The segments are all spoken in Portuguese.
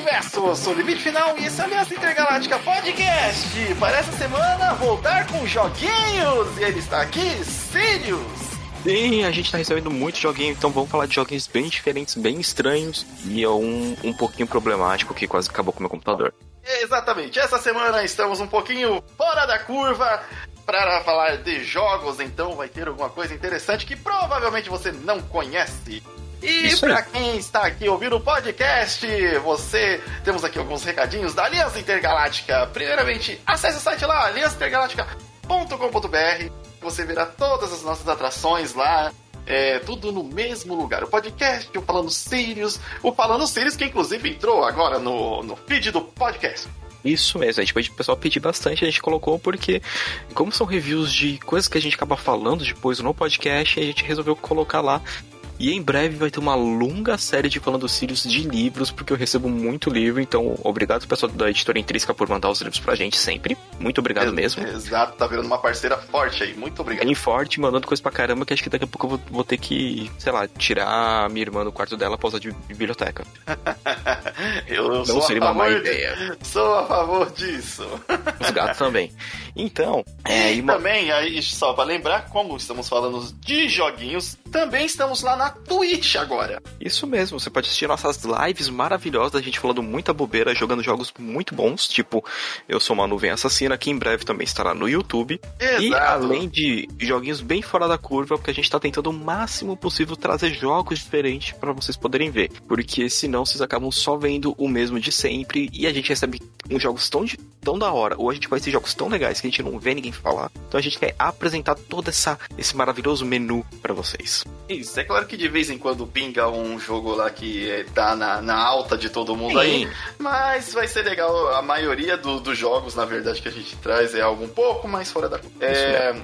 Universo, sou o Limite Final e esse é o Aliança Intergaláctica Podcast. Para essa semana, voltar com joguinhos. E ele está aqui, Sirius. Sim, a gente tá recebendo muito joguinho, então vamos falar de joguinhos bem diferentes, bem estranhos e é um, um pouquinho problemático que quase acabou com o meu computador. Exatamente, essa semana estamos um pouquinho fora da curva para falar de jogos, então vai ter alguma coisa interessante que provavelmente você não conhece. E para quem está aqui ouvindo o podcast, você temos aqui alguns recadinhos da Aliança Intergaláctica. Primeiramente, acesse o site lá, aliançaintergaláctica.com.br. Você verá todas as nossas atrações lá. É, tudo no mesmo lugar. O podcast, o Falando Sirius, o Falando Sirius, que inclusive entrou agora no, no feed do podcast. Isso mesmo, a gente pede o pessoal pedir bastante, a gente colocou porque, como são reviews de coisas que a gente acaba falando depois no podcast, a gente resolveu colocar lá e em breve vai ter uma longa série de falando Sirius de livros, porque eu recebo muito livro. Então, obrigado pessoal da editora Intrínseca por mandar os livros pra gente sempre. Muito obrigado mesmo. Exato, tá virando uma parceira forte aí. Muito obrigado. Bem forte, mandando coisa pra caramba, que acho que daqui a pouco eu vou, vou ter que, sei lá, tirar a minha irmã do quarto dela pra usar de biblioteca. eu não sou seria uma má ideia. Sou a favor disso. Os gatos também. Então, é. E, e também, aí, só pra lembrar, como estamos falando de joguinhos, também estamos lá na Twitch agora. Isso mesmo, você pode assistir nossas lives maravilhosas da gente falando muita bobeira, jogando jogos muito bons, tipo Eu Sou uma Nuvem Assassina, que em breve também estará no YouTube. Exato. E além de joguinhos bem fora da curva, porque a gente está tentando o máximo possível trazer jogos diferentes para vocês poderem ver. Porque senão vocês acabam só vendo o mesmo de sempre e a gente recebe uns jogos tão, tão da hora, ou a gente vai ter jogos tão legais que a gente não vê ninguém falar. Então a gente quer apresentar todo essa, esse maravilhoso menu para vocês. Isso, é claro que de vez em quando pinga um jogo lá que tá na, na alta de todo mundo Sim. aí, mas vai ser legal. A maioria do, dos jogos, na verdade, que a gente traz é algo um pouco mais fora da. É,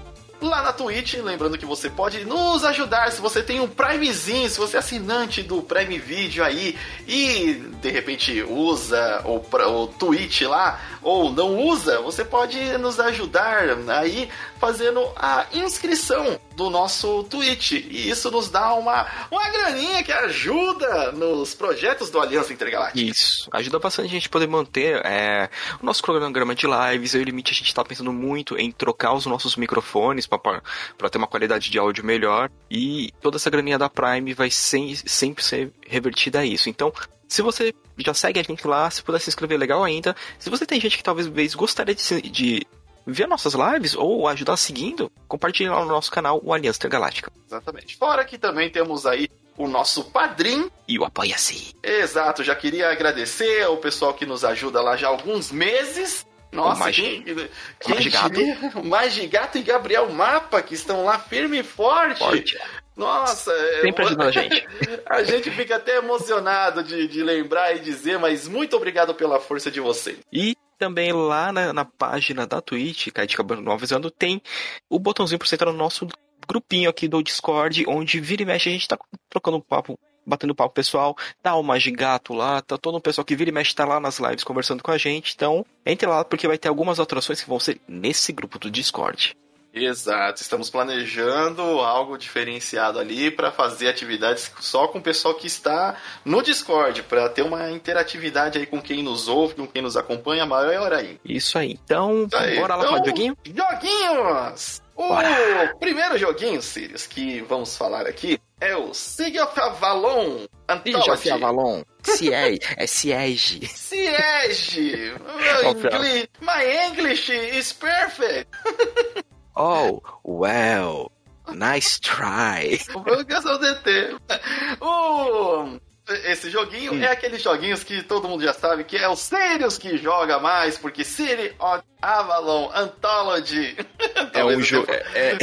lá na Twitch. Lembrando que você pode nos ajudar se você tem um Primezinho, se você é assinante do Prime Video aí e de repente usa o, o Twitch lá ou não usa, você pode nos ajudar aí fazendo a inscrição do nosso Twitch. E isso nos dá uma, uma graninha que ajuda nos projetos do Aliança Intergaláctica. Isso, ajuda bastante a gente poder manter é, o nosso cronograma de lives. Eu e o Limite, a gente está pensando muito em trocar os nossos microfones para ter uma qualidade de áudio melhor. E toda essa graninha da Prime vai sem, sempre ser revertida a isso. Então, se você já segue a gente lá, se puder se inscrever, legal ainda. Se você tem gente que talvez gostaria de, de ver nossas lives ou ajudar seguindo, compartilhe lá no nosso canal o Aliança Intergaláctica. Exatamente. Fora que também temos aí o nosso padrinho. E o Apoia-se. Exato, já queria agradecer ao pessoal que nos ajuda lá já há alguns meses. Nossa, o quem, quem Magigato. Magigato e Gabriel Mapa, que estão lá firme e forte. forte. Nossa, é, sempre ajuda a gente. a gente fica até emocionado de, de lembrar e dizer, mas muito obrigado pela força de vocês. E também lá na, na página da Twitch, que a gente acabou não avisando, tem o botãozinho para você entrar no nosso grupinho aqui do Discord, onde vira e mexe a gente tá trocando um papo batendo papo pessoal, tá o Magigato lá, tá todo o pessoal que vira e mexe tá lá nas lives conversando com a gente. Então, entre lá porque vai ter algumas atrações que vão ser nesse grupo do Discord. Exato, estamos planejando algo diferenciado ali para fazer atividades só com o pessoal que está no Discord, para ter uma interatividade aí com quem nos ouve, com quem nos acompanha, maior aí. Isso aí. Então, Isso aí. bora lá então, falar de joguinho? Joguinhos! Bora. O primeiro joguinho, Sirius, que vamos falar aqui é o Siege of Avalon Anthology. Siege of Avalon. Siege. É Siege. Siege. My English is perfect. Oh, well. Nice try. o DT. O esse joguinho hum. é aqueles joguinhos que todo mundo já sabe que é o Sirius que joga mais, porque City of Avalon Anthology. É um jogo. É, é,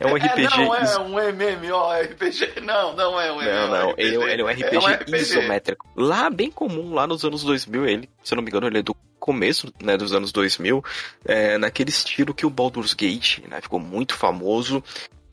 é, um RPG. É, não é um MMORPG. Não, não é um MMORPG. Não, não. Ele, ele é um RPG, é um RPG isométrico. Lá, bem comum, lá nos anos 2000, ele, se eu não me engano, ele é do começo né, dos anos 2000, é, naquele estilo que o Baldur's Gate né, ficou muito famoso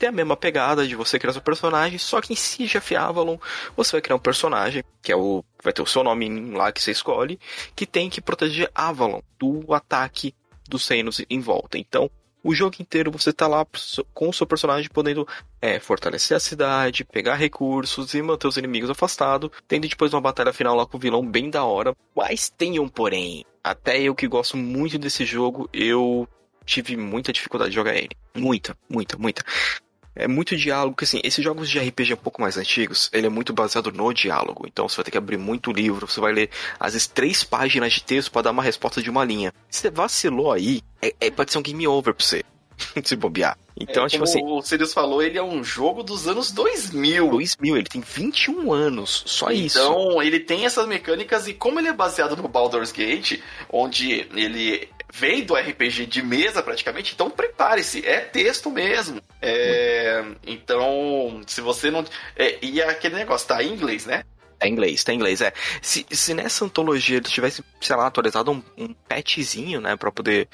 tem a mesma pegada de você criar seu personagem, só que em Siege of Avalon você vai criar um personagem, que é o. vai ter o seu nome lá que você escolhe, que tem que proteger Avalon do ataque dos reinos em volta. Então, o jogo inteiro você tá lá com o seu personagem podendo é, fortalecer a cidade, pegar recursos e manter os inimigos afastados, tendo depois uma batalha final lá com o vilão bem da hora. Mas tem um porém. Até eu que gosto muito desse jogo, eu tive muita dificuldade de jogar ele. Muita, muita, muita é muito diálogo, que assim, esses jogos de RPG um pouco mais antigos, ele é muito baseado no diálogo. Então você vai ter que abrir muito livro, você vai ler às vezes três páginas de texto para dar uma resposta de uma linha. Se você vacilou aí, é, é, pode ser um game over pra você. se bobear. Então, é, tipo assim. O Sirius falou, ele é um jogo dos anos 2000. 2000, ele tem 21 anos, só então, isso. Então, ele tem essas mecânicas e como ele é baseado no Baldur's Gate, onde ele vem do RPG de mesa praticamente, então prepare-se, é texto mesmo. É, então, se você não. É, e é aquele negócio, tá em inglês, né? Tá em inglês, tá em inglês, é. Se, se nessa antologia eles tivessem, sei lá, atualizado um, um patchzinho, né, pra poder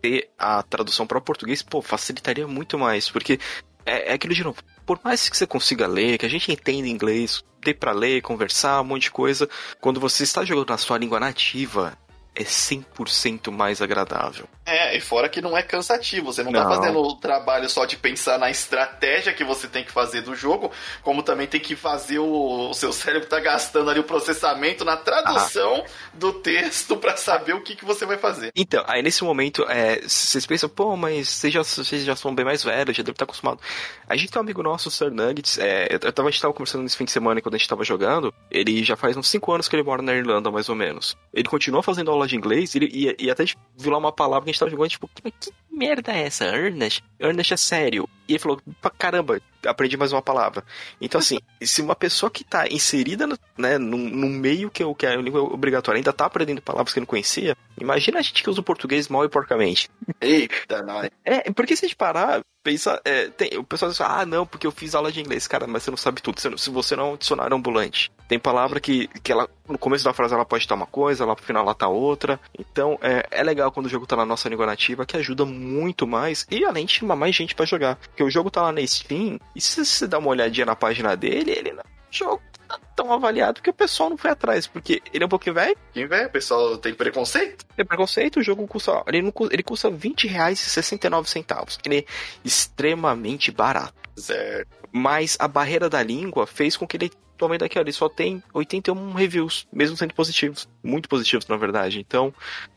ter a tradução para o português, pô, facilitaria muito mais, porque é, é aquilo de novo. Por mais que você consiga ler, que a gente entenda inglês, dê para ler, conversar, um monte de coisa, quando você está jogando na sua língua nativa, é 100% mais agradável. É, e fora que não é cansativo, você não, tá não tá fazendo o trabalho só de pensar na estratégia que você tem que fazer do jogo, como também tem que fazer o, o seu cérebro tá gastando ali o processamento na tradução ah. do texto para saber o que, que você vai fazer. Então, aí nesse momento, é, vocês pensam, pô, mas vocês já, vocês já são bem mais velhos, já devem estar acostumados. A gente tem um amigo nosso, o Sir Nuggets, é, eu tava, a gente tava conversando nesse fim de semana quando a gente tava jogando, ele já faz uns 5 anos que ele mora na Irlanda, mais ou menos. Ele continua fazendo aula de inglês e, e, e até viu lá uma palavra a gente tava jogando, tipo, que, que merda é essa? Earnest? Earnest é sério. E ele falou, caramba, aprendi mais uma palavra. Então, assim, se uma pessoa que tá inserida no, né, meio que, que é a língua obrigatória ainda tá aprendendo palavras que não conhecia, imagina a gente que usa o português mal e porcamente. Eita, nós. É, porque se a gente parar, pensa, é, tem, o pessoal diz, ah, não, porque eu fiz aula de inglês, cara, mas você não sabe tudo. Se você não é um dicionário ambulante. Tem palavra que, que ela, no começo da frase ela pode estar uma coisa, lá pro final ela tá outra. Então, é, é legal quando o jogo tá na nossa língua nativa, que ajuda muito mais, e além de chamar mais gente para jogar. Porque o jogo tá lá na Steam, e se você dá uma olhadinha na página dele, ele não jogo tá tão avaliado que o pessoal não foi atrás, porque ele é um pouquinho velho. Quem velho? O pessoal tem preconceito? Tem preconceito, o jogo custa. Ele, não, ele custa 20 reais e 69 centavos. Ele é extremamente barato. Certo. Mas a barreira da língua fez com que ele atualmente aqui, ele só tem 81 reviews, mesmo sendo positivos. Muito positivos, na verdade. Então,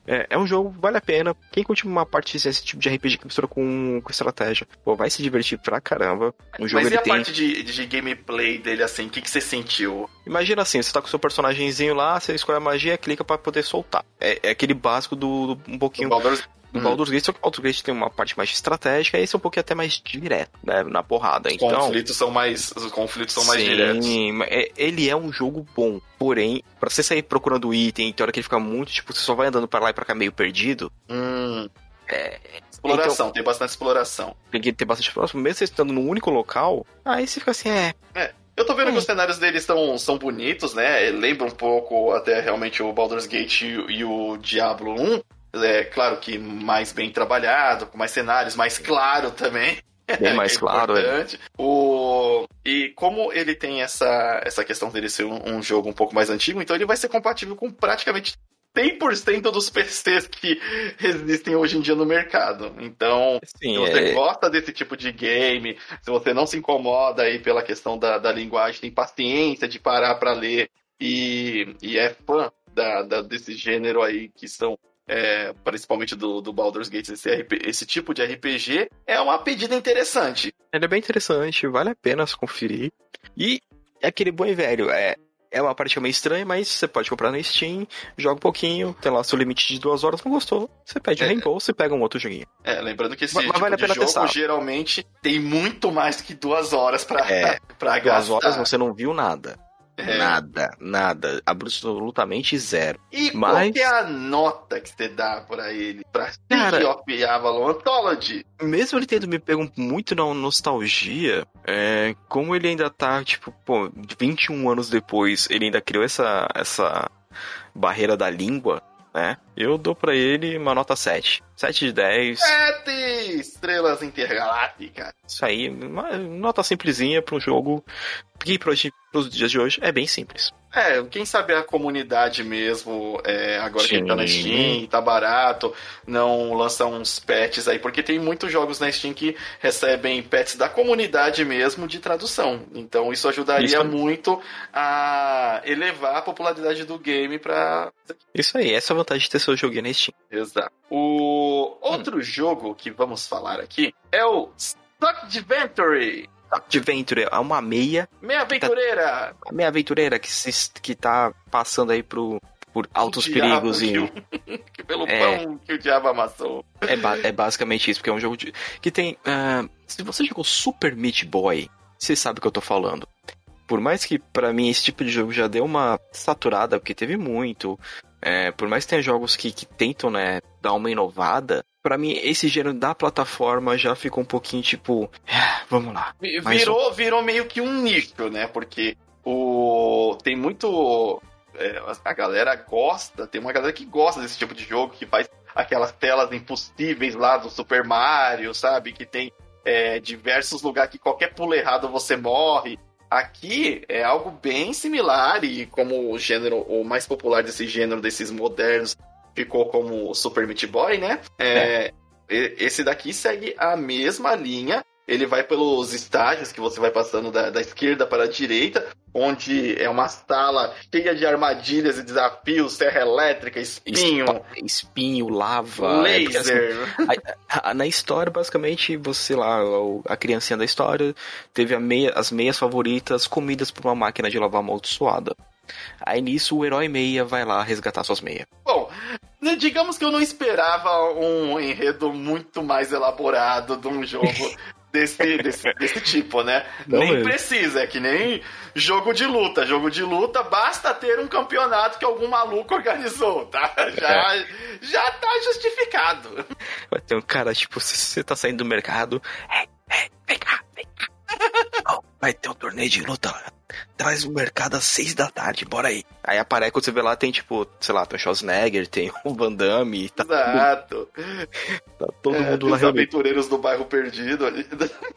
é, é um jogo, vale a pena. Quem curte uma parte desse tipo de RPG que mistura com, com estratégia, pô, vai se divertir pra caramba. O jogo, Mas e a tem... parte de, de gameplay dele, assim, o que, que você sentiu? Imagina assim, você tá com o seu personagemzinho lá, você escolhe a magia, clica para poder soltar. É, é, aquele básico do, do um pouquinho... Do Baldur's no hum. Baldur's Gate, só que o Baldur's Gate tem uma parte mais estratégica, esse é um pouquinho até mais direto, né? Na porrada. Os então, conflitos são mais. Os conflitos são sim, mais diretos. É, ele é um jogo bom. Porém, para você sair procurando item, tem hora que ele fica muito, tipo, você só vai andando para lá e pra cá meio perdido. Hum. É, exploração, então, tem bastante exploração. Tem que ter bastante exploração. Mesmo você estando num único local, aí você fica assim, é. É. Eu tô vendo é. que os cenários deles são, são bonitos, né? Lembra um pouco até realmente o Baldur's Gate e, e o Diablo 1 é claro que mais bem trabalhado, com mais cenários, mais claro também. Bem mais é claro. É. O... E como ele tem essa, essa questão dele ser um, um, jogo um pouco mais antigo, então ele vai ser compatível com praticamente 100% dos PCs que existem hoje em dia no mercado. Então, Sim, se você é... gosta desse tipo de game, se você não se incomoda aí pela questão da, da linguagem, tem paciência de parar para ler e, e é fã da, da, desse gênero aí que são é, principalmente do, do Baldur's Gate, esse, RP, esse tipo de RPG, é uma pedida interessante. Ele é bem interessante, vale a pena se conferir. E é aquele bom e velho, é, é uma parte meio estranha, mas você pode comprar no Steam, joga um pouquinho, tem lá seu limite de duas horas, não gostou, você pede é, reembolso e pega um outro joguinho. É, lembrando que esse mas, tipo vale de jogo testar. geralmente tem muito mais que duas horas pra, é, pra gastar. Duas horas você não viu nada. É. Nada, nada, absolutamente zero. E Mas... qual que é a nota que você dá pra ele? Pra Cara, of Avalon Anthology? Mesmo ele tendo me pego muito na nostalgia, é, como ele ainda tá, tipo, pô, 21 anos depois, ele ainda criou essa, essa barreira da língua, né? Eu dou para ele uma nota 7. 7 de 10. 7 estrelas intergalácticas. Isso aí, uma nota simplesinha para um jogo que para os dias de hoje é bem simples. É, quem sabe a comunidade mesmo, é, agora Sim. que tá na Steam, tá barato, não lança uns patches aí, porque tem muitos jogos na Steam que recebem patches da comunidade mesmo de tradução. Então isso ajudaria isso. muito a elevar a popularidade do game pra. Isso aí, essa é a vantagem de ter seu joguinho na Steam. Exato. O outro hum. jogo que vamos falar aqui é o Stock Adventure. Adventure é uma meia. Meia aventureira! Tá, meia aventureira que, se, que tá passando aí pro, por altos perigos e. Que, pelo é, pão que o diabo amassou. É, ba é basicamente isso, porque é um jogo de, que tem. Uh, se você jogou Super Meat Boy, você sabe o que eu tô falando. Por mais que para mim esse tipo de jogo já deu uma saturada, porque teve muito. É, por mais que tenha jogos que, que tentam, né, dar uma inovada, para mim esse gênero da plataforma já ficou um pouquinho tipo, ah, vamos lá. Virou, um... virou meio que um nicho, né? Porque o tem muito é, a galera gosta, tem uma galera que gosta desse tipo de jogo que faz aquelas telas impossíveis lá do Super Mario, sabe? Que tem é, diversos lugares que qualquer pulo errado você morre. Aqui é algo bem similar e como o gênero, o mais popular desse gênero, desses modernos, ficou como Super Meat Boy, né? É, é. Esse daqui segue a mesma linha. Ele vai pelos estágios que você vai passando da, da esquerda para a direita, onde é uma sala cheia de armadilhas e desafios, serra elétrica, espinho. Espinho, lava. Laser. É, assim, na história, basicamente, você lá, a criancinha da história, teve meia, as meias favoritas comidas por uma máquina de lavar amaldiçoada. Aí nisso o herói meia vai lá resgatar suas meias. Bom, né, digamos que eu não esperava um enredo muito mais elaborado de um jogo desse, desse, desse tipo, né? Não nem mesmo. precisa, é que nem jogo de luta. Jogo de luta basta ter um campeonato que algum maluco organizou, tá? Já, é. já tá justificado. Vai ter um cara, tipo, se você tá saindo do mercado, hey, hey, vem cá, vem cá. Oh, vai ter um torneio de luta traz o mercado às seis da tarde, bora aí. Aí aparece, quando você vê lá, tem tipo, sei lá, tem o Schwarzenegger, tem o Van Damme. Tá Exato. Tá todo é, mundo lá. Os aventureiros do bairro perdido ali.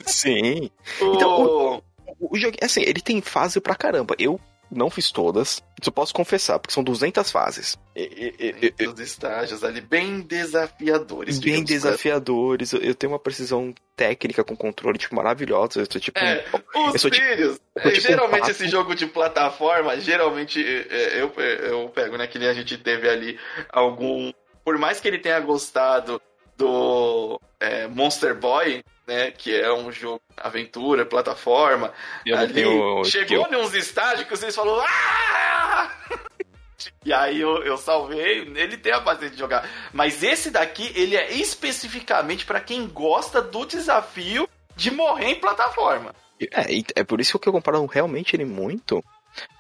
Sim. O... Então, o, o, o jogo, assim, ele tem fase pra caramba. Eu não fiz todas, isso eu posso confessar, porque são 200 fases. E, e, Os estágios ali, bem desafiadores. Bem desafiadores. Eu, eu, tenho uma precisão técnica com controle, tipo, maravilhosa. Eu tô tipo. É, um, os filhos. Tipo, é, tipo, geralmente um esse jogo de plataforma, geralmente é, eu, eu pego, né? Que nem a gente teve ali algum. Por mais que ele tenha gostado do é, Monster Boy, né? Que é um jogo aventura, plataforma. Eu ali, tenho, chegou em uns estágios que vocês falaram. Ah! E aí eu, eu salvei, ele tem a paciência de jogar. Mas esse daqui, ele é especificamente para quem gosta do desafio de morrer em plataforma. É, é por isso que eu comparo realmente ele muito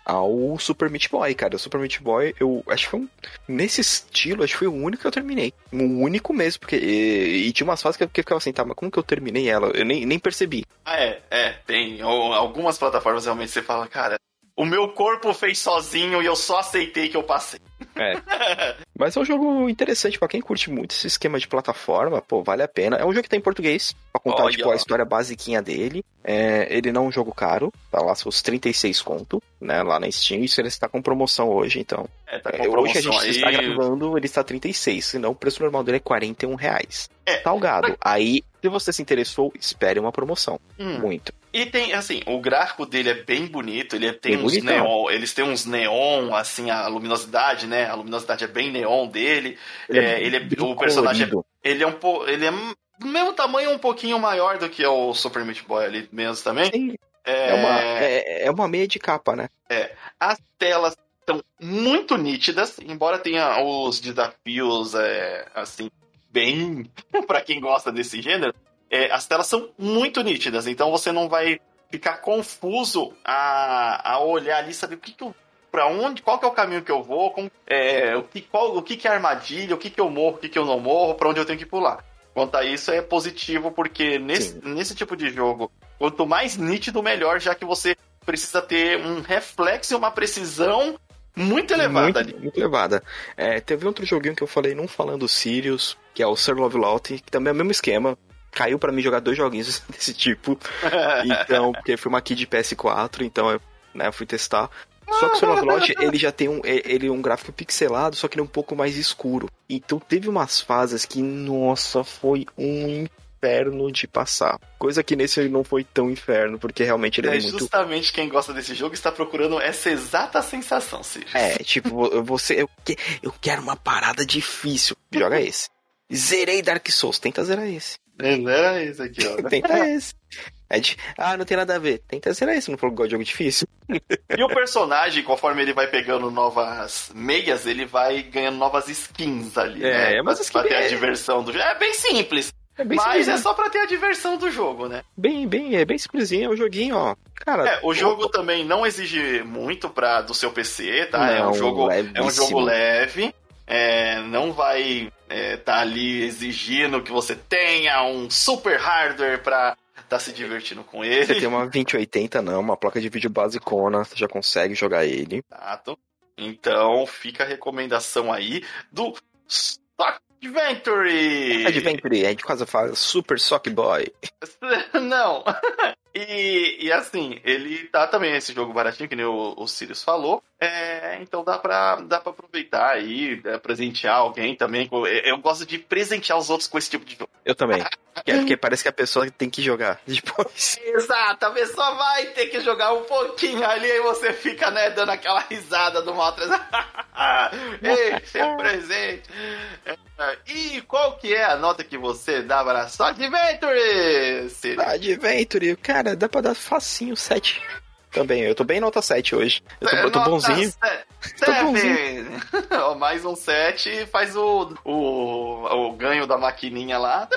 ao Super Meat Boy, cara. O Super Meat Boy, eu acho que foi um. Nesse estilo, acho que foi o único que eu terminei. O único mesmo, porque. E, e tinha umas fases que eu ficava assim, tá, mas como que eu terminei ela? Eu nem, nem percebi. Ah, é, é, tem. Algumas plataformas realmente você fala, cara, o meu corpo fez sozinho e eu só aceitei que eu passei. É. Mas é um jogo interessante para quem curte muito esse esquema de plataforma, pô, vale a pena. É um jogo que tá em português, pra contar Olha. tipo, a história basiquinha dele. É, ele não é um jogo caro, tá lá seus 36 conto, né, lá na Steam. Isso ele está com promoção hoje, então. É, tá com é, hoje a gente aí. está gravando, ele está 36, senão o preço normal dele é 41 reais. É. Salgado. Aí, se você se interessou, espere uma promoção. Hum. Muito. E tem, assim, o gráfico dele é bem bonito, ele tem bem uns bonitão. neon, eles têm uns neon, assim, a luminosidade, né? A luminosidade é bem neon dele. Ele é, é ele é o personagem é, ele é um pouco, ele é do mesmo tamanho, um pouquinho maior do que o Super Meat Boy ali mesmo também. Sim. É... é, uma, é, é uma meia de capa, né? É. As telas estão muito nítidas, embora tenha os desafios, é, assim, bem para quem gosta desse gênero é, as telas são muito nítidas, então você não vai ficar confuso a, a olhar ali, saber o que, que eu para onde, qual que é o caminho que eu vou, com, é, o, que, qual, o que, que é armadilha, o que, que eu morro, o que, que eu não morro, para onde eu tenho que pular. Quanto a isso é positivo, porque nesse, nesse tipo de jogo, quanto mais nítido, melhor, já que você precisa ter um reflexo e uma precisão muito elevada muito, ali. Muito elevada. É, teve outro joguinho que eu falei, não falando Sirius, que é o Sir Love Lot, que também é o mesmo esquema caiu para mim jogar dois joguinhos desse tipo. então, porque foi uma key de PS4, então eu né, fui testar. Só que o Lodge, ele já tem um, ele é um gráfico pixelado, só que ele é um pouco mais escuro. Então teve umas fases que, nossa, foi um inferno de passar. Coisa que nesse não foi tão inferno, porque realmente ele é, é muito... justamente quem gosta desse jogo está procurando essa exata sensação, Sirius. É, tipo, você... Eu, eu quero uma parada difícil. Joga esse. Zerei Dark Souls, tenta zerar esse. Zera esse aqui, ó. tenta esse. É de, ah, não tem nada a ver. Tenta zerar esse, não falou que de jogo difícil. E o personagem, conforme ele vai pegando novas meias, ele vai ganhando novas skins ali, é, né? Mas pra, pra ter a diversão do jogo. É bem simples. É bem Mas é só pra ter a diversão do jogo, né? Bem, bem, é bem simplesinho, é um joguinho, ó. Cara, é, o jogo também não exige muito pra, do seu PC, tá? Não, é um jogo, é um jogo leve. É, não vai é, tá ali exigindo que você tenha um super hardware pra tá se divertindo com ele. Você tem uma 2080, não, uma placa de vídeo basicona, você já consegue jogar ele. Exato. Então fica a recomendação aí do Stock Adventure! Adventure, a gente quase fala Super Sock Boy. Não. E, e, assim, ele tá também esse jogo baratinho, que nem o, o Sirius falou. É, então dá pra, dá pra aproveitar aí, é, presentear alguém também. Eu gosto de presentear os outros com esse tipo de jogo. Eu também. É porque parece que a pessoa tem que jogar depois. Exato, a pessoa vai ter que jogar um pouquinho ali e você fica, né, dando aquela risada do mal atrás. Ei, seu presente. É, e qual que é a nota que você dá para só Adventure? Adventure, cara, dá pra dar facinho 7 também. Eu tô bem nota 7 hoje. Eu tô, eu tô bonzinho. tô bonzinho. Mais um 7 faz o, o, o ganho da maquininha lá.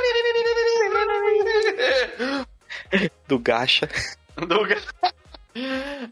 Do gacha. Do gacha.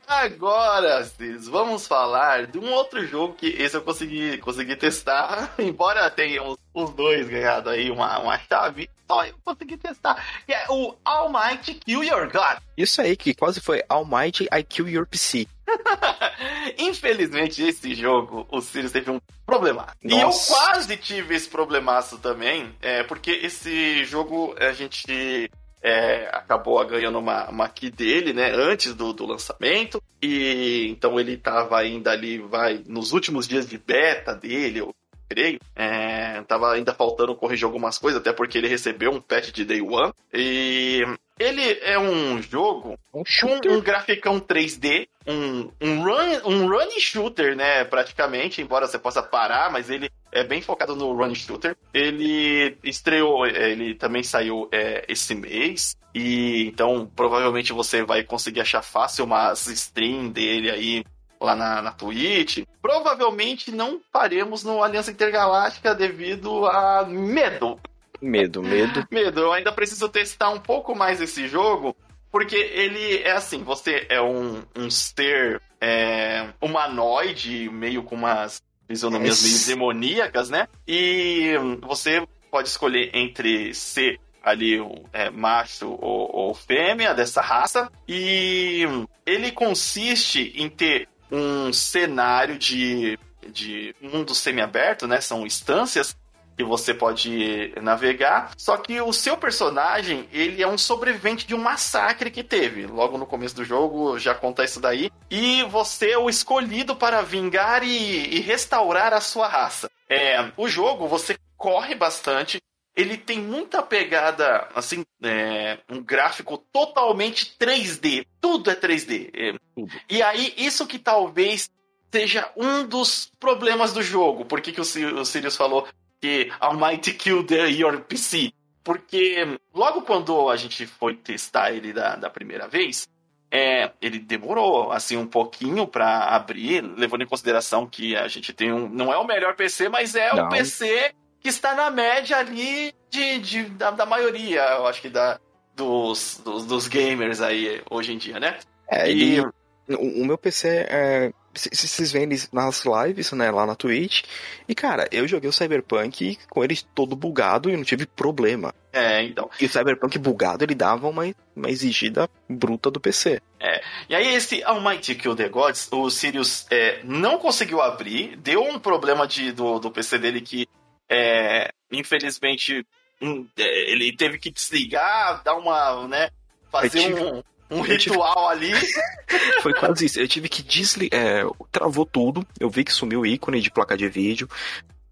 Agora, Cis, vamos falar de um outro jogo que esse eu consegui, consegui testar, embora tenha os, os dois ganhado aí uma, uma chave, só eu consegui testar, que é o All Might Kill Your God. Isso aí, que quase foi All Might I Kill Your PC. Infelizmente, esse jogo, o Sirius teve um problema. Nossa. E eu quase tive esse problemaço também, é, porque esse jogo a gente é, acabou ganhando uma, uma key dele, né, antes do, do lançamento, e então ele estava ainda ali, vai, nos últimos dias de beta dele, eu creio, é, tava ainda faltando corrigir algumas coisas, até porque ele recebeu um patch de Day One, e ele é um jogo um com um graficão 3D, um, um, run, um run shooter, né, praticamente, embora você possa parar, mas ele é bem focado no run shooter. Ele estreou, ele também saiu é, esse mês, e então provavelmente você vai conseguir achar fácil umas stream dele aí lá na, na Twitch. Provavelmente não faremos no Aliança Intergaláctica devido a medo. Medo, medo. medo. Eu ainda preciso testar um pouco mais esse jogo, porque ele é assim, você é um, um ser é, humanoide, meio com umas fisionomias meio demoníacas, né? E você pode escolher entre ser ali é, macho ou, ou fêmea dessa raça. E ele consiste em ter um cenário de, de mundo semi-aberto, né? São instâncias que você pode navegar. Só que o seu personagem, ele é um sobrevivente de um massacre que teve. Logo no começo do jogo já conta isso daí. E você é o escolhido para vingar e, e restaurar a sua raça. É, o jogo, você corre bastante, ele tem muita pegada, assim, é, um gráfico totalmente 3D. Tudo é 3D. É, tudo. E aí, isso que talvez seja um dos problemas do jogo. Por que, que o, o Sirius falou que Almighty Kill the, Your PC? Porque logo quando a gente foi testar ele da, da primeira vez, é, ele demorou assim um pouquinho para abrir, levando em consideração que a gente tem um. Não é o melhor PC, mas é não. o PC que está na média ali de, de da, da, maioria, eu acho que da, dos, dos, dos, gamers aí hoje em dia, né? É, e, e o, o, meu PC é. Vocês veem nas lives, né, lá na Twitch. E, cara, eu joguei o Cyberpunk com ele todo bugado e não tive problema. É, então. E o Cyberpunk bugado, ele dava uma, uma exigida bruta do PC. É. E aí, esse Almighty Kill the Gods, o Sirius é, não conseguiu abrir, deu um problema de, do, do PC dele que é, infelizmente, um, é, ele teve que desligar, dar uma, né, fazer um, um ritual tive... ali. Foi quase isso. Eu tive que desligar. É, travou tudo. Eu vi que sumiu o ícone de placa de vídeo.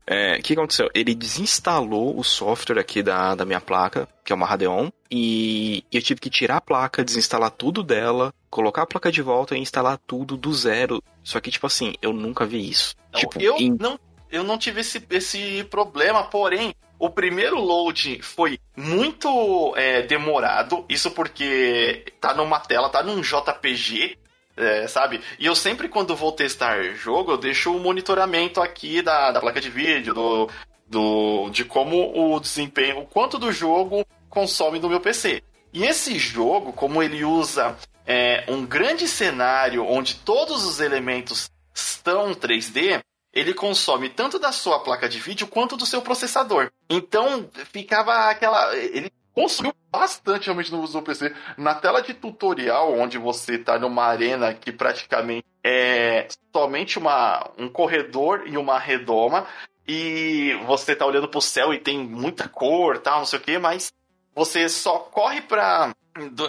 É, o que aconteceu? Ele desinstalou o software aqui da, da minha placa, que é uma Radeon, e eu tive que tirar a placa, desinstalar tudo dela, colocar a placa de volta e instalar tudo do zero. Só que, tipo assim, eu nunca vi isso. Não, tipo, eu, em... não, eu não tive esse, esse problema, porém, o primeiro load foi muito é, demorado, isso porque tá numa tela, tá num JPG, é, sabe? E eu sempre, quando vou testar jogo, eu deixo o monitoramento aqui da, da placa de vídeo, do, do, de como o desempenho, o quanto do jogo consome no meu PC. E esse jogo, como ele usa é, um grande cenário onde todos os elementos estão 3D, ele consome tanto da sua placa de vídeo quanto do seu processador. Então ficava aquela. Ele consumiu bastante realmente no uso do PC. Na tela de tutorial, onde você está numa arena que praticamente é somente uma, um corredor e uma redoma, e você está olhando para o céu e tem muita cor, tal, não sei o que, mas você só corre para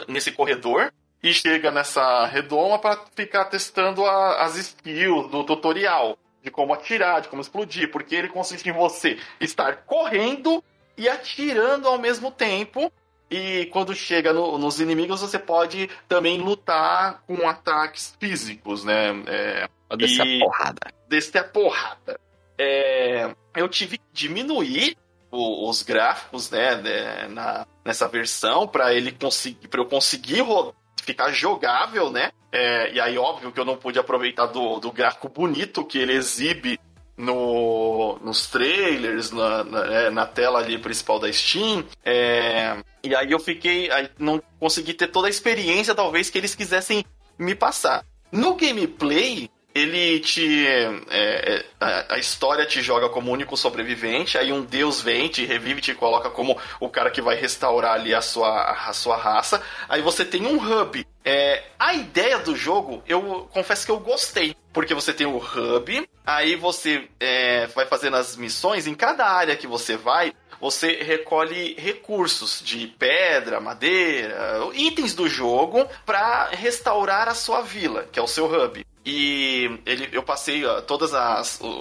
nesse corredor e chega nessa redoma para ficar testando a, as skills do tutorial de como atirar, de como explodir, porque ele consiste em você estar correndo e atirando ao mesmo tempo. E quando chega no, nos inimigos, você pode também lutar com ataques físicos, né? É, descer a porrada. Descer a porrada. É, eu tive que diminuir o, os gráficos, né, né, na, nessa versão para ele conseguir, para eu conseguir ficar jogável, né? É, e aí, óbvio que eu não pude aproveitar do, do gráfico bonito que ele exibe no, nos trailers, na, na, é, na, tela ali principal da Steam. É, e aí eu fiquei. Aí não consegui ter toda a experiência, talvez, que eles quisessem me passar. No gameplay, ele te. É, é, a, a, história te joga como único sobrevivente, aí um deus vem, te revive, te coloca como o cara que vai restaurar ali a sua, a sua raça. Aí você tem um hub. É, a ideia do jogo, eu confesso que eu gostei. Porque você tem o hub, aí você é, vai fazendo as missões, em cada área que você vai, você recolhe recursos de pedra, madeira, itens do jogo para restaurar a sua vila, que é o seu hub. E ele, eu passei todos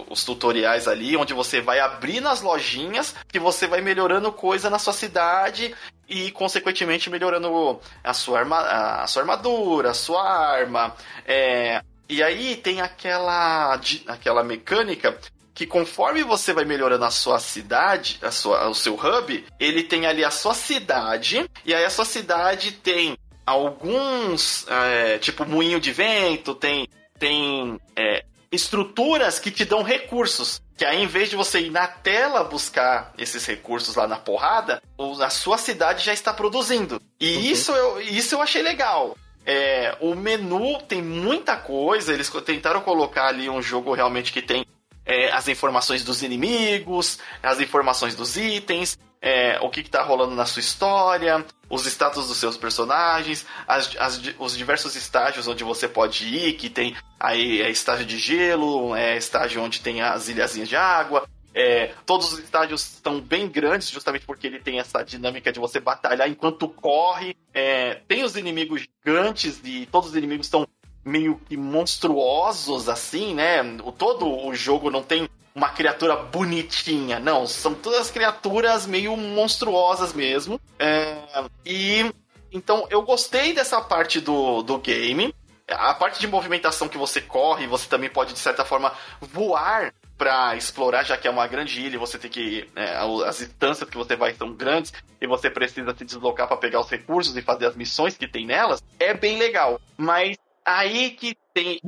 os tutoriais ali, onde você vai abrindo as lojinhas, que você vai melhorando coisa na sua cidade e, consequentemente, melhorando a sua, arma, a sua armadura, a sua arma. É, e aí tem aquela, aquela mecânica que conforme você vai melhorando a sua cidade, a sua, o seu hub, ele tem ali a sua cidade, e aí a sua cidade tem alguns, é, tipo moinho de vento, tem, tem é, estruturas que te dão recursos. Que aí, em vez de você ir na tela buscar esses recursos lá na porrada, a sua cidade já está produzindo. E uhum. isso, eu, isso eu achei legal. É, o menu tem muita coisa, eles tentaram colocar ali um jogo realmente que tem é, as informações dos inimigos, as informações dos itens, é, o que está rolando na sua história, os status dos seus personagens, as, as, os diversos estágios onde você pode ir, que tem aí é estágio de gelo, é estágio onde tem as ilhazinhas de água. É, todos os estágios estão bem grandes, justamente porque ele tem essa dinâmica de você batalhar enquanto corre. É, tem os inimigos gigantes e todos os inimigos estão meio que monstruosos, assim, né? O, todo o jogo não tem uma criatura bonitinha, não. São todas criaturas meio monstruosas mesmo. É, e então eu gostei dessa parte do, do game. A parte de movimentação que você corre, você também pode, de certa forma, voar para explorar, já que é uma grande ilha, você tem que. É, as distâncias que você vai são grandes e você precisa se deslocar para pegar os recursos e fazer as missões que tem nelas. É bem legal. Mas Aí que tem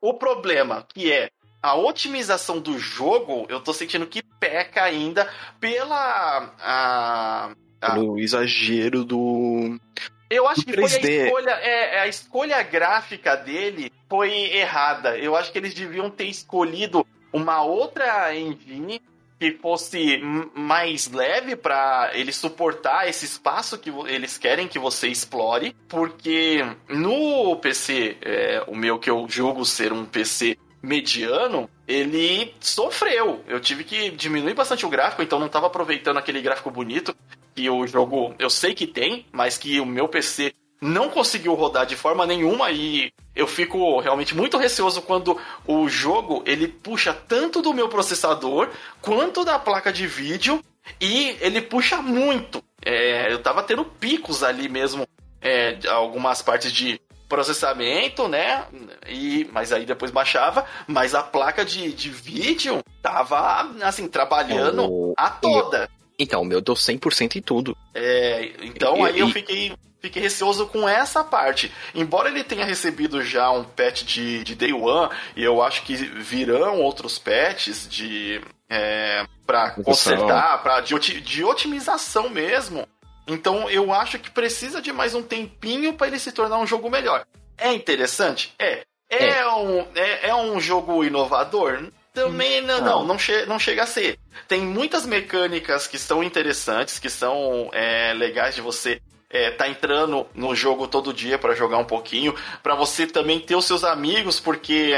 o problema, que é a otimização do jogo, eu tô sentindo que peca ainda pela. A, a... Pelo exagero do. Eu acho que foi a escolha, é, a escolha gráfica dele foi errada. Eu acho que eles deviam ter escolhido uma outra engine que fosse mais leve para ele suportar esse espaço que eles querem que você explore, porque no PC, é, o meu que eu julgo ser um PC mediano, ele sofreu. Eu tive que diminuir bastante o gráfico, então não estava aproveitando aquele gráfico bonito que o jogo eu sei que tem, mas que o meu PC não conseguiu rodar de forma nenhuma e eu fico realmente muito receoso quando o jogo ele puxa tanto do meu processador quanto da placa de vídeo e ele puxa muito. É, eu tava tendo picos ali mesmo, é, algumas partes de processamento, né? E, mas aí depois baixava, mas a placa de, de vídeo tava, assim, trabalhando oh, a toda. Então, o meu deu 100% em tudo. É, então e, aí eu fiquei fiquei receoso com essa parte. Embora ele tenha recebido já um patch de, de Day One, e eu acho que virão outros patches de. É, para consertar, para de, de otimização mesmo. Então eu acho que precisa de mais um tempinho para ele se tornar um jogo melhor. É interessante? É. É, é. Um, é, é um jogo inovador? Também não, não, não, che não chega a ser. Tem muitas mecânicas que são interessantes, que são é, legais de você é, tá entrando no jogo todo dia para jogar um pouquinho, para você também ter os seus amigos, porque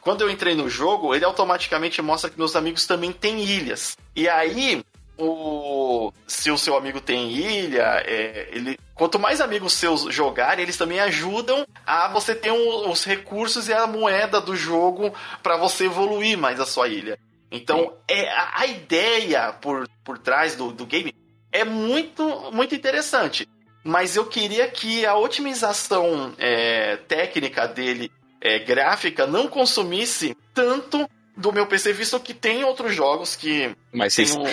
quando eu entrei no jogo, ele automaticamente mostra que meus amigos também têm ilhas. E aí, o, se o seu amigo tem ilha, é, ele, quanto mais amigos seus jogarem, eles também ajudam a você ter um, os recursos e a moeda do jogo para você evoluir mais a sua ilha. Então, é, a, a, ideia por, por trás do, do game é muito, muito interessante mas eu queria que a otimização é, técnica dele, é, gráfica, não consumisse tanto do meu PC, visto que tem outros jogos que. Mas vocês. Um...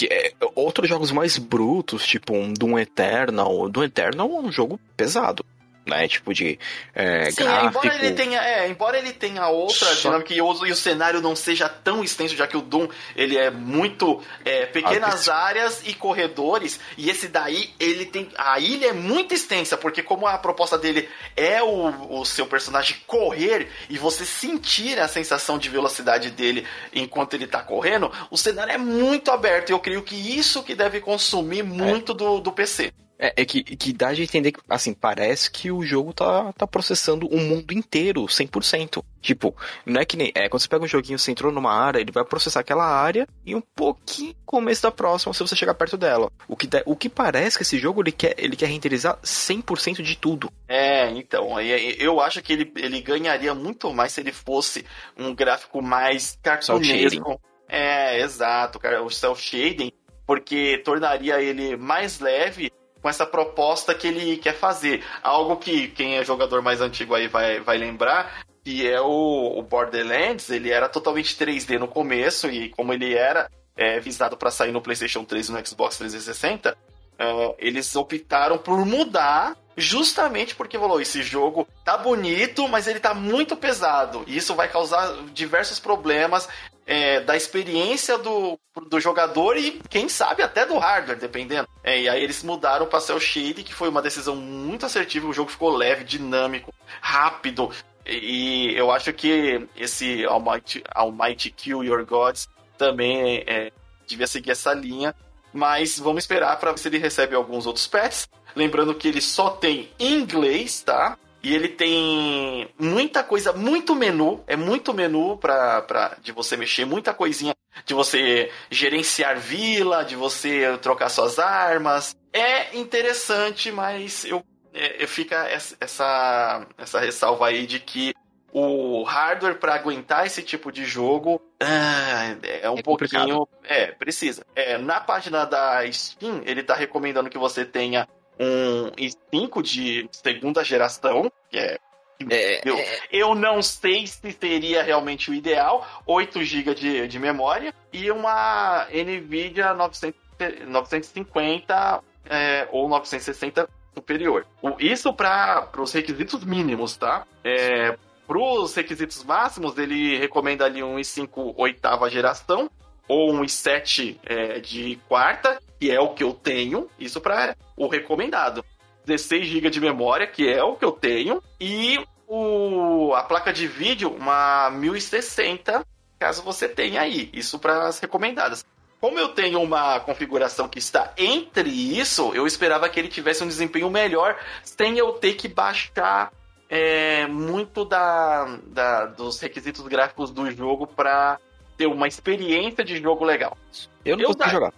Que, é, outros jogos mais brutos, tipo um Doom Eternal. Doom Eternal é um jogo pesado né? Tipo de é, Sim, gráfico. Embora ele tenha, é, embora ele tenha outra Só... dinâmica e o, o, cenário não seja tão extenso, já que o Doom ele é muito é, pequenas ah, áreas e corredores, e esse daí ele tem a ilha é muito extensa, porque como a proposta dele é o, o seu personagem correr e você sentir a sensação de velocidade dele enquanto ele tá correndo, o cenário é muito aberto. E eu creio que isso que deve consumir muito é. do, do PC. É, é que, que dá de entender que, assim, parece que o jogo tá, tá processando o mundo inteiro, 100%. Tipo, não é que nem. É, quando você pega um joguinho, você entrou numa área, ele vai processar aquela área e um pouquinho começo da próxima se você chegar perto dela. O que, o que parece que esse jogo ele quer, ele quer renderizar 100% de tudo. É, então, eu acho que ele, ele ganharia muito mais se ele fosse um gráfico mais cartunesco. É, exato, cara, o cel shading, porque tornaria ele mais leve com essa proposta que ele quer fazer. Algo que quem é jogador mais antigo aí vai, vai lembrar, que é o, o Borderlands, ele era totalmente 3D no começo, e como ele era é, visado para sair no PlayStation 3 e no Xbox 360, é, eles optaram por mudar justamente porque falou: esse jogo tá bonito, mas ele tá muito pesado. E isso vai causar diversos problemas é, da experiência do, do jogador e, quem sabe, até do hardware, dependendo. É, e aí eles mudaram para Cell Shade, que foi uma decisão muito assertiva. O jogo ficou leve, dinâmico, rápido. E, eu acho que esse Almighty, Almighty Kill Your Gods também é, devia seguir essa linha. Mas vamos esperar para ver se ele recebe alguns outros patches. Lembrando que ele só tem inglês, tá? E ele tem muita coisa, muito menu, é muito menu pra, pra, de você mexer, muita coisinha de você gerenciar vila, de você trocar suas armas. É interessante, mas eu, é, fica essa, essa ressalva aí de que o hardware para aguentar esse tipo de jogo ah, é um é pouquinho. É, precisa. É, na página da Steam, ele tá recomendando que você tenha um i5 de segunda geração, que é é, eu, é... eu não sei se seria realmente o ideal, 8 GB de, de memória e uma NVIDIA 900, 950 é, ou 960 superior. Isso para os requisitos mínimos, tá? É, para os requisitos máximos, ele recomenda ali um i5 oitava geração ou um i7 é, de quarta que é o que eu tenho, isso para o recomendado. 16 GB de memória, que é o que eu tenho, e o, a placa de vídeo, uma 1060, caso você tenha aí. Isso para as recomendadas. Como eu tenho uma configuração que está entre isso, eu esperava que ele tivesse um desempenho melhor sem eu ter que baixar é, muito da, da, dos requisitos gráficos do jogo para ter uma experiência de jogo legal. Eu não eu consegui jogar.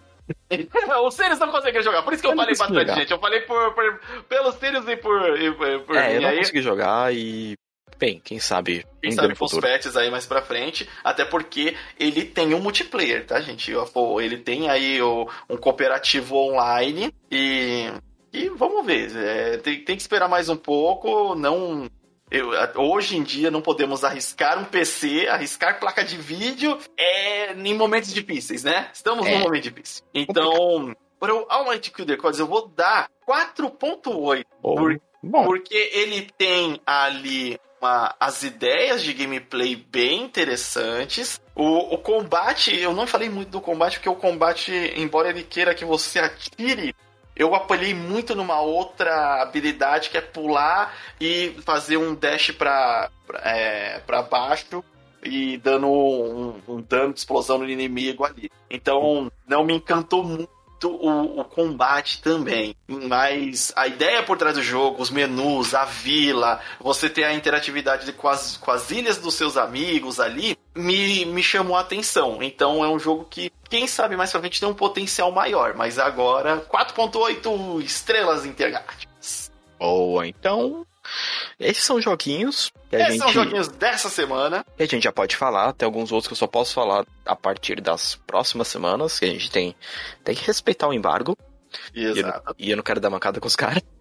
o Sirius não conseguia jogar, por isso que eu, eu falei bastante, jogar. gente. Eu falei por, por, pelo Sirius e por, e, por é, eu não aí. consegui jogar e bem, quem sabe. Quem sabe com os patches aí mais pra frente, até porque ele tem um multiplayer, tá, gente? Ele tem aí um cooperativo online e. E vamos ver. É, tem, tem que esperar mais um pouco. Não eu, hoje em dia não podemos arriscar um PC, arriscar placa de vídeo é, em momentos difíceis, né? Estamos é. num momento difícil. Então, para o Almighty Kill the Gods eu vou dar 4.8. Oh, por, porque ele tem ali uma, as ideias de gameplay bem interessantes. O, o, combate, eu não falei muito do combate, porque o combate, embora ele queira que você atire eu apoiei muito numa outra habilidade que é pular e fazer um dash pra, pra, é, pra baixo e dando um, um, dano de explosão no inimigo ali. Então não me encantou muito o, o, combate também. Mas a ideia por trás do jogo, os menus, a vila, você ter a interatividade com as, com as ilhas dos seus amigos ali, me, me chamou a atenção. Então é um jogo que, quem sabe mais pra frente, tem um potencial maior. Mas agora, 4.8 estrelas intergalácticas. Boa, então esses são joguinhos que a Esses gente... são joguinhos dessa semana. Que a gente já pode falar, tem alguns outros que eu só posso falar a partir das próximas semanas, que a gente tem, tem que respeitar o embargo. Exato. E eu, não, e eu não quero dar mancada com os caras.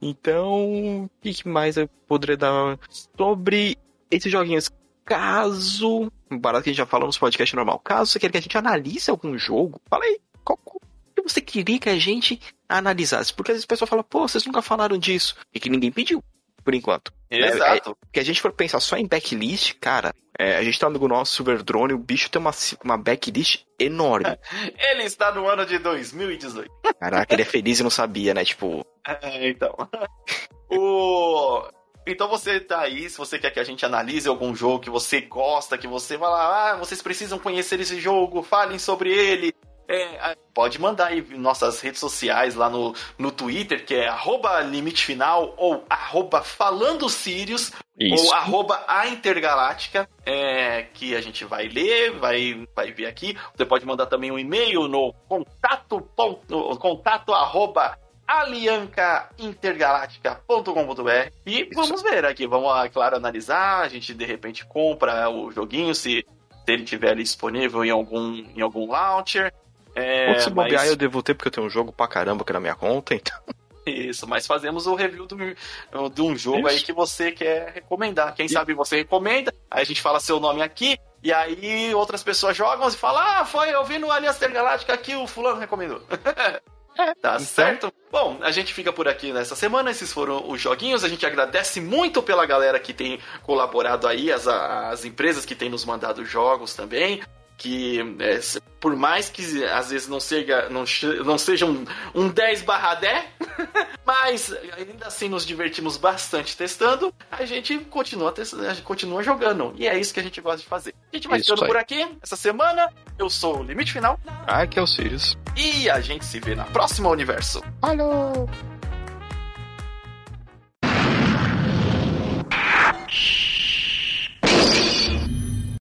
Então, o que mais eu poderia dar sobre esses joguinhos? Caso. Barato que a gente já falou nos podcast normal. Caso você queira que a gente analise algum jogo, fala aí. Qual, que você queria que a gente analisasse? Porque às vezes o pessoal fala, pô, vocês nunca falaram disso. E que ninguém pediu por enquanto. Exato. É, porque a gente for pensar só em backlist, cara, é, a gente tá no nosso Super Drone, o bicho tem uma, uma backlist enorme. ele está no ano de 2018. Caraca, ele é feliz e não sabia, né? Tipo. É, então. o. Então você tá aí, se você quer que a gente analise algum jogo que você gosta, que você vai lá, ah, vocês precisam conhecer esse jogo, falem sobre ele, é, pode mandar aí nossas redes sociais lá no, no Twitter, que é arroba limite final ou arroba falando Sirius ou arroba a Intergaláctica, é, que a gente vai ler, vai, vai ver aqui. Você pode mandar também um e-mail no contato, ponto, contato arroba aliancaintergaláctica.com.br e vamos ver aqui, vamos, claro, analisar, a gente de repente compra o joguinho se se ele tiver ali disponível em algum, em algum launcher. É, Ou se bobear, mas... eu devo ter porque eu tenho um jogo pra caramba aqui na minha conta, então. Isso, mas fazemos o review do, de um jogo Isso. aí que você quer recomendar. Quem e... sabe você recomenda, aí a gente fala seu nome aqui, e aí outras pessoas jogam e falam: Ah, foi, eu vi no Aliança Intergaláctica aqui, o fulano recomendou. É, tá então... certo? Bom, a gente fica por aqui nessa semana. Esses foram os joguinhos. A gente agradece muito pela galera que tem colaborado aí, as, as empresas que têm nos mandado jogos também que é, por mais que às vezes não seja, não, não seja um, um 10 barra 10, mas ainda assim nos divertimos bastante testando, a gente continua testando, a gente continua jogando. E é isso que a gente gosta de fazer. A gente vai isso ficando por aqui essa semana. Eu sou o Limite Final. Ah, aqui é o Sirius. E a gente se vê na próxima universo. Falou!